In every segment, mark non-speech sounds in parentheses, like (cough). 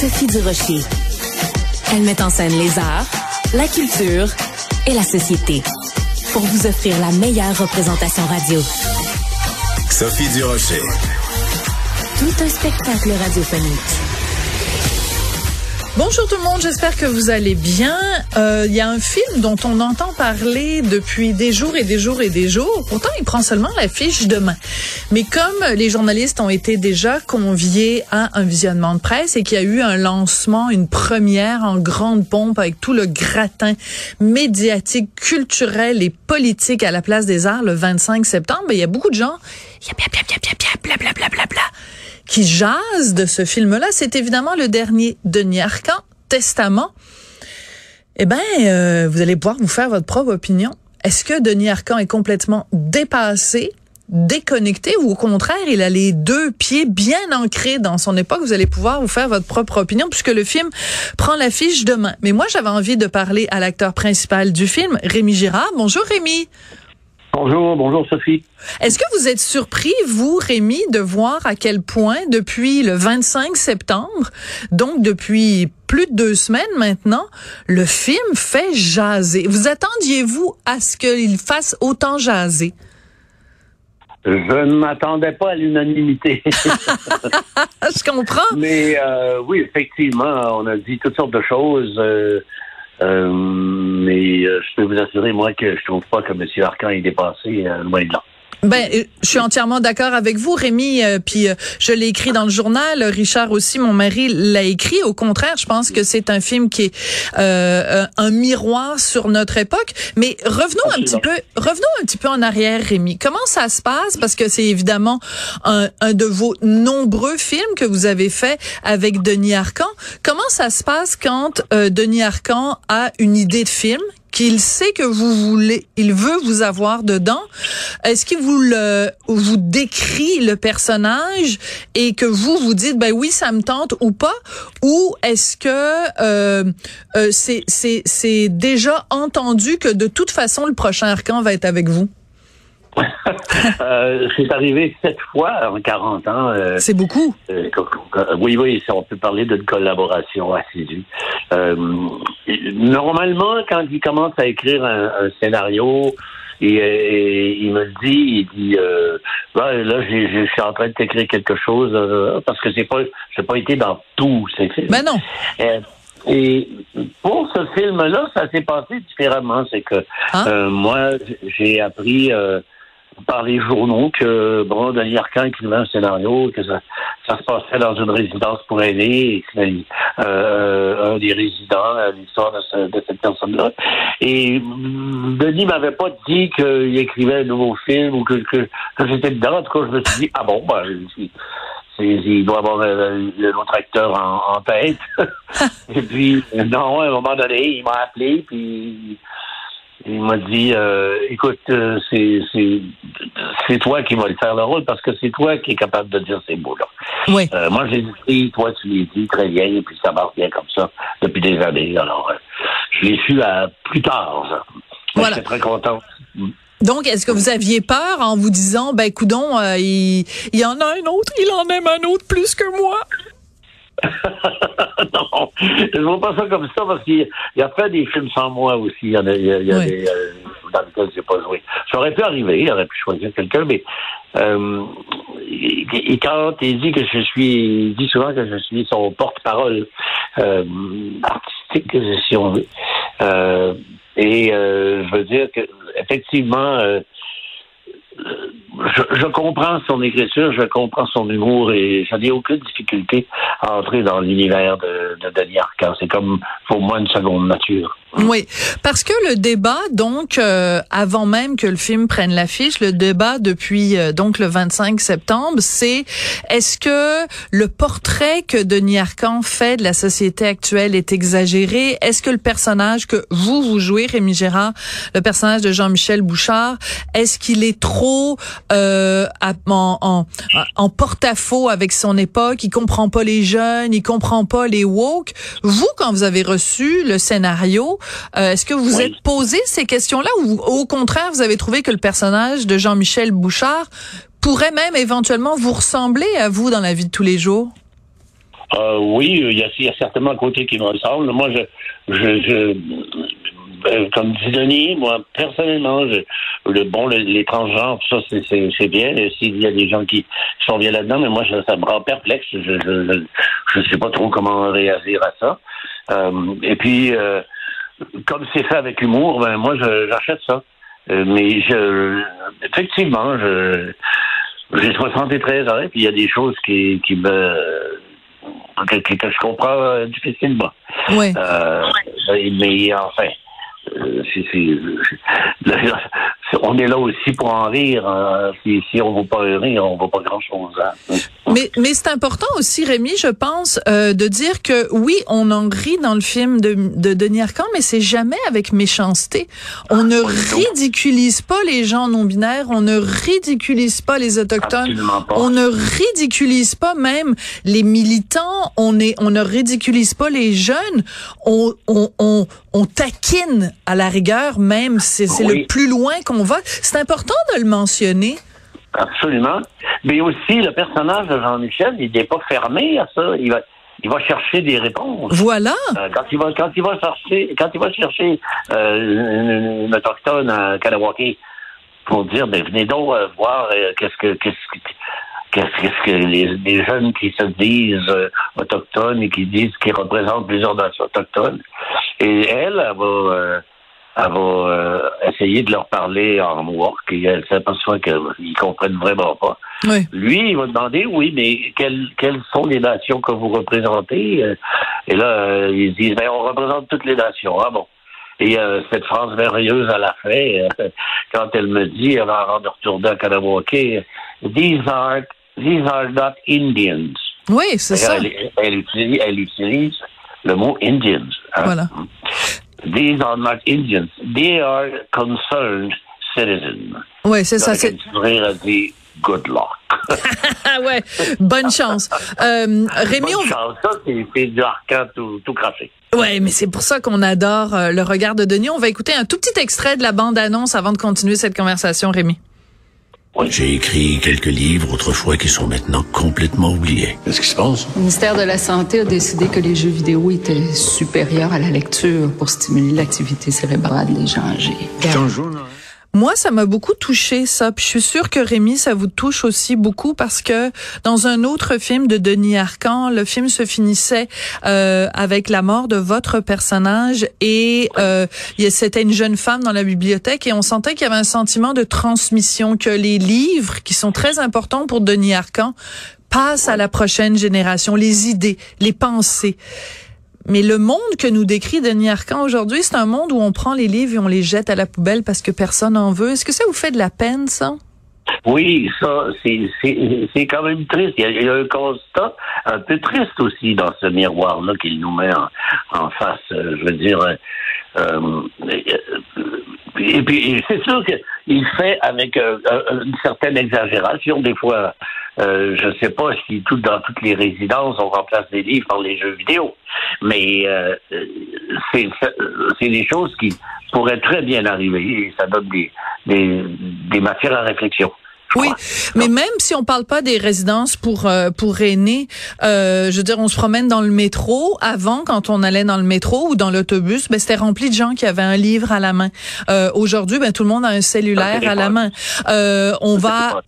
Sophie Durocher. Elle met en scène les arts, la culture et la société pour vous offrir la meilleure représentation radio. Sophie Durocher. Tout un spectacle radiophonique. Bonjour tout le monde, j'espère que vous allez bien. Euh, Il y a un film dont on entend parler depuis des jours et des jours et des jours. Pourtant, il prend seulement l'affiche demain. Mais comme les journalistes ont été déjà conviés à un visionnement de presse et qu'il y a eu un lancement, une première en grande pompe avec tout le gratin médiatique, culturel et politique à la place des arts le 25 septembre, ben, il y a beaucoup de gens, qui jase de ce film-là. C'est évidemment le dernier Denis Arcan, Testament. Eh ben, euh, vous allez pouvoir vous faire votre propre opinion. Est-ce que Denis Arcan est complètement dépassé, déconnecté, ou au contraire, il a les deux pieds bien ancrés dans son époque? Vous allez pouvoir vous faire votre propre opinion, puisque le film prend l'affiche demain. Mais moi, j'avais envie de parler à l'acteur principal du film, Rémi Girard. Bonjour, Rémi. Bonjour, bonjour Sophie. Est-ce que vous êtes surpris, vous, Rémi, de voir à quel point, depuis le 25 septembre, donc depuis plus de deux semaines maintenant, le film fait jaser? Vous attendiez-vous à ce qu'il fasse autant jaser? Je ne m'attendais pas à l'unanimité. (laughs) (laughs) Je comprends. Mais euh, oui, effectivement, on a dit toutes sortes de choses. euh, euh, mais euh, je peux vous assurer, moi, que je trouve pas que M. Arcan est dépassé euh, loin de là. Ben, euh, je suis entièrement d'accord avec vous, Rémi. euh, puis euh, je l'ai écrit dans le journal. Richard aussi, mon mari, l'a écrit. Au contraire, je pense que c'est un film qui est euh, un un miroir sur notre époque. Mais revenons un petit peu, revenons un petit peu en arrière, Rémi. Comment ça se passe? Parce que c'est évidemment un, un de vos nombreux films que vous avez fait avec Denis Arcan. Comment ça se passe quand euh, Denis Arcan a une idée de film qu'il sait que vous voulez, il veut vous avoir dedans. Est-ce qu'il vous le, vous décrit le personnage et que vous vous dites ben oui ça me tente ou pas? Ou est-ce que euh, euh, c'est c'est c'est déjà entendu que de toute façon le prochain arcan va être avec vous? (laughs) Euh, c'est arrivé sept fois en 40 ans. euh, C'est beaucoup. Euh, oui, oui, on peut parler d'une collaboration assidue. Normalement, quand il commence à écrire un, un scénario, et, et il me le dit, il dit, euh, Ben, là, j'ai- j'ai- je suis en train de t'écrire quelque chose euh, parce que c'est pas, j'ai pas été dans tous ces films. Ben non. Euh, et pour ce film-là, ça s'est passé différemment. C'est que Hein? moi, j'ai appris par les journaux que bon, Denis Arcand écrivait un scénario, que ça, se passait dans une résidence pour aînés, et que euh, un des résidents, euh, l'histoire de, ce- de cette personne-là. Et mm, Denis m'avait pas dit qu'il écrivait un nouveau film ou que, j'étais dedans. En tout cas, je me suis dit, ah bon, ben, il doit avoir euh, le autre acteur en, en tête. (laughs) Et puis, euh, non, à un moment donné, il m'a appelé, puis il m'a dit, euh, écoute, euh, c'est c'est c'est toi qui vas le faire le rôle parce que c'est toi qui es capable de dire ces mots-là. Oui. Euh, moi, j'ai dit, toi, tu l'as dit très bien, et puis ça marche bien comme ça depuis des années. Alors, euh, je l'ai su à plus tard. ça. Voilà. J'étais très content. Donc, est-ce que vous aviez peur en vous disant, ben, coudon, euh, il, il y en a un autre, il en aime un autre plus que moi? (laughs) non, je ne vois pas ça comme ça parce qu'il il a fait des films sans moi aussi. Il y en a, il y a, il y a Oui. des, euh, dans lesquels j'ai pas joué. Ça aurait pu arriver, il aurait pu choisir quelqu'un, mais euh, et, et quand il dit que je suis, il dit souvent que je suis son porte-parole. euh, artistique, si on veut. Euh, et je veux dire que effectivement, je, je, comprends son écriture, je comprends son humour et je n'ai aucune difficulté à entrer dans l'univers de, de Denis. C'est comme pour moi une seconde nature. Oui, parce que le débat, donc, euh, avant même que le film prenne l'affiche, le débat depuis euh, donc le 25 septembre, c'est est-ce que le portrait que Denis Arcand fait de la société actuelle est exagéré? Est-ce que le personnage que vous vous jouez, Rémi Gérard, le personnage de Jean-Michel Bouchard, est-ce qu'il est trop euh, en, en, en porte-à-faux avec son époque? Il comprend pas les jeunes, il comprend pas les woke. Vous, quand vous avez reçu le scénario euh, Est-ce que vous Oui. êtes posé ces questions-là ou au contraire, vous avez trouvé que le personnage de Jean-Michel Bouchard pourrait même éventuellement vous ressembler à vous dans la vie de tous les jours? Euh, oui, il y, a, il y a certainement un côté qui me ressemble. Moi, je, je, je euh, comme dit Denis, moi, personnellement, je, le bon, le- les transgenres, ça, c'est- bien. Et S'il y a des gens qui sont bien là-dedans, mais moi, ça, ça me rend perplexe. Je je sais pas trop comment réagir à ça. Euh, et puis, comme c'est fait avec humour, ben moi, j'achète ça. Euh, mais je, effectivement, je, j'ai 73 ans, et puis il y a des choses qui, qui me que, je comprends euh, difficilement. Oui. Euh, mais enfin, c'est- c'est- on est là aussi pour en rire. hein. Si, si on ne veut pas rire, on ne vaut pas grand-chose. hein. Mais, mais c'est important aussi, Rémi, je pense, euh, de dire que oui, on en rit dans le film de, de Denis Arcand, mais c'est jamais avec méchanceté. On ne ridiculise pas les gens non-binaires, on ne ridiculise pas les autochtones, pas. on ne ridiculise pas même les militants, on, est, on ne ridiculise pas les jeunes, on, on, on, on taquine à la rigueur même, c'est c'est Oui. le plus loin qu'on C'est important de le mentionner. Absolument. Mais aussi, le personnage de Jean-Michel, il n'est pas fermé à ça. Il va, il va chercher des réponses. Voilà. Euh, quand il va quand il va chercher quand il va chercher euh, autochtone à Kanawake pour dire ben venez donc euh, voir qu'est-ce que qu'est-ce que qu'est-ce qu'est-ce que les, les jeunes qui se disent euh, autochtones et qui disent qu'ils représentent plusieurs nations autochtones et elle elle va euh, elle va euh, essayer de leur parler en work et elle s'aperçoit qu'ils comprennent vraiment pas. Oui. Lui, il va demander, oui, mais quelles, quelles sont les nations que vous représentez? Euh, Et là, euh, ils disent, ben, on représente toutes les nations. Ah bon? Et euh, cette phrase merveilleuse à la fin, euh, (laughs) quand elle me dit, avant de retourner à Kanawake, these are, these are not Indians. Oui, c'est ça. Elle, elle utilise, elle utilise le mot Indians. hein. Voilà. These are not Indians. They are concerned citizens. Oui, c'est ça. C'est good luck. (laughs) Ah ouais, bonne chance. Euh, Rémi, Bonne on... chance. Ça, c'est c'est du arcan tout, tout craché. ouais, mais c'est pour ça qu'on adore euh, le regard de Denis. On va écouter un tout petit extrait de la bande-annonce avant de continuer cette conversation, Rémi. J'ai écrit quelques livres autrefois qui sont maintenant complètement oubliés. Qu'est-ce qui se passe? Le ministère de la Santé a décidé que les jeux vidéo étaient supérieurs à la lecture pour stimuler l'activité cérébrale des gens âgés. Moi, ça m'a beaucoup touché ça. Puis je suis sûre que Rémi, ça vous touche aussi beaucoup parce que dans un autre film de Denis Arcand, le film se finissait euh, avec la mort de votre personnage et euh, c'était une jeune femme dans la bibliothèque et on sentait qu'il y avait un sentiment de transmission, que les livres qui sont très importants pour Denis Arcand passent à la prochaine génération, les idées, les pensées. Mais le monde que nous décrit Denis Arcand aujourd'hui, c'est un monde où on prend les livres et on les jette à la poubelle parce que personne en veut. Est-ce que ça vous fait de la peine, ça? Oui, ça, c'est- quand même triste. Il y, a, un constat un peu triste aussi dans ce miroir-là qu'il nous met en, face. euh, je veux dire, euh, euh, et puis c'est sûr qu'il fait avec une certaine exagération. Des fois, euh, je ne sais pas si tout, dans toutes les résidences, on remplace des livres par les jeux vidéo. Mais euh, c'est des choses qui pourraient très bien arriver et ça donne des, des, des matières à réflexion. Oui, mais même si on parle pas des résidences pour euh, pour aînés, euh, je veux dire, on se promène dans le métro. Avant, quand on allait dans le métro ou dans l'autobus, ben c'était rempli de gens qui avaient un livre à la main. Euh, Aujourd'hui, ben tout le monde a un cellulaire à la main. Euh, on va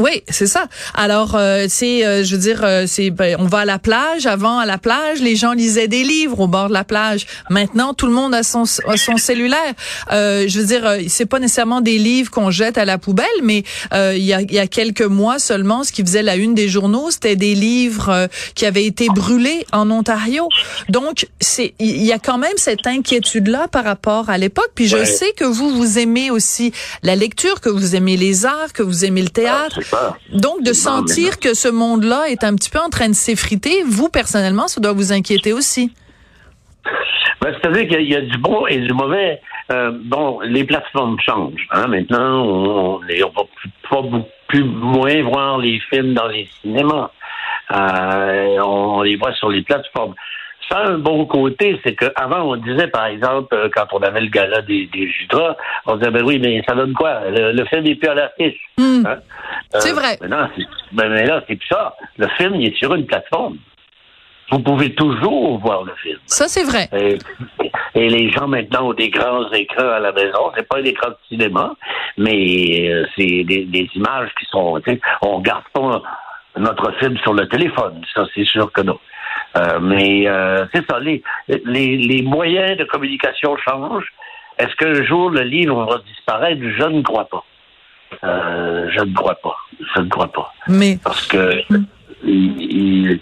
Oui, c'est ça. Alors, euh, c'est, euh, je veux dire, euh, c'est, ben, on va à la plage. Avant, à la plage, les gens lisaient des livres au bord de la plage. Maintenant, tout le monde a son, a son cellulaire. je veux dire, c'est pas nécessairement des livres qu'on jette à la poubelle, mais il y, a, il y a quelques mois seulement, ce qui faisait la une des journaux, c'était des livres qui avaient été brûlés en Ontario. Donc, c'est, il y a quand même cette inquiétude-là par rapport à l'époque. Puis je sais que vous, vous aimez aussi la lecture, que vous aimez les arts, que vous aimez le théâtre. Donc, de sentir que ce monde-là est un petit peu en train de s'effriter, vous, personnellement, ça doit vous inquiéter aussi. Ben, C'est-à-dire qu'il y, a du bon et du mauvais. Euh, bon, les plateformes changent. Hein. Maintenant, on ne va pas plus moins voir les films dans les cinémas. Euh, on les voit sur les plateformes. Ça a un bon côté, c'est qu'avant, on disait, par exemple, euh, quand on avait le gala des, des on disait, ben oui, mais ça donne quoi? Le, film n'est plus à l'affiche. Hmm. Hein? c'est euh, vrai. Ben, mais là, c'est plus ça. Le film, il est sur une plateforme. Vous pouvez toujours voir le film. Ça, c'est vrai. Et, les gens maintenant ont des grands écrans à la maison. C'est pas un écran de cinéma, mais euh, c'est des, des, images qui sont. On garde pas notre film sur le téléphone. Ça, c'est sûr que non. Euh, mais euh, c'est ça, les, les, les, moyens de communication changent. Est-ce qu'un jour le livre va disparaître? Je ne crois pas. Euh, je ne crois pas. Je ne crois pas. Mais... Parce que il,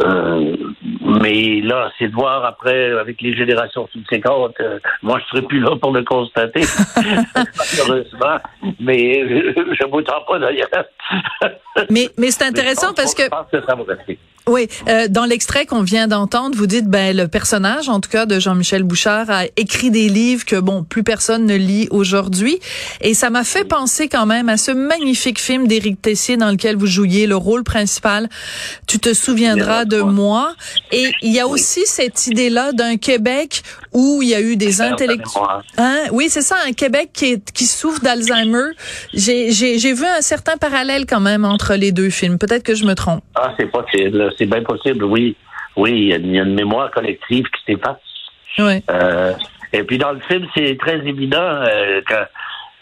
euh, mais là, c'est de voir après, avec les générations subséquentes, euh, moi je serai plus là pour le constater, (laughs) malheureusement, mais je ne m'attends pas d'ailleurs. mais mais c'est intéressant parce que... Je pense que ça va rester. Oui, euh, dans l'extrait qu'on vient d'entendre, vous dites ben le personnage, en tout cas de Jean-Michel Bouchard, a écrit des livres que bon plus personne ne lit aujourd'hui, et ça m'a fait penser quand même à ce magnifique film d'Éric Tessier dans lequel vous jouiez le rôle principal. Tu te souviendras de moi. Et il y a aussi cette idée-là d'un Québec où il y a eu des intellectuels. Hein? Oui, c'est ça, un Québec qui, qui souffre d'Alzheimer. J'ai vu un certain parallèle quand même entre les deux films. Peut-être que je me trompe. Ah, c'est possible c'est bien possible, oui. Oui, il y, a une mémoire collective qui s'efface. Oui. Euh, et puis dans le film, c'est très évident euh,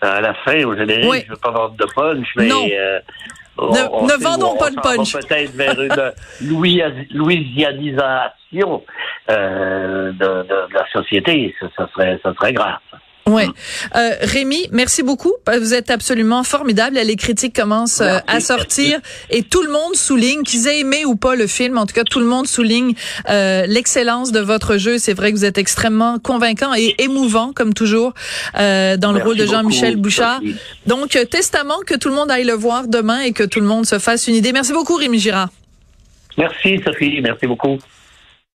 à la fin, au générique, je ne veux pas vendre de punch, mais euh, ne, vendons pas de punch. peut-être vers une (laughs) louisianisation de, de, la société. Ça, serait, ça serait grave. Oui. Euh, Rémi, merci beaucoup. Vous êtes absolument formidable. Les critiques commencent euh, à sortir et tout le monde souligne, qu'ils aient aimé ou pas le film, en tout cas tout le monde souligne euh, l'excellence de votre jeu. C'est vrai que vous êtes extrêmement convaincant et émouvant, comme toujours, euh, dans le rôle de Jean-Michel Bouchard. Donc, euh, testament que tout le monde aille le voir demain et que tout le monde se fasse une idée. Merci beaucoup, Rémi Girard. Merci, Sophie. Merci beaucoup.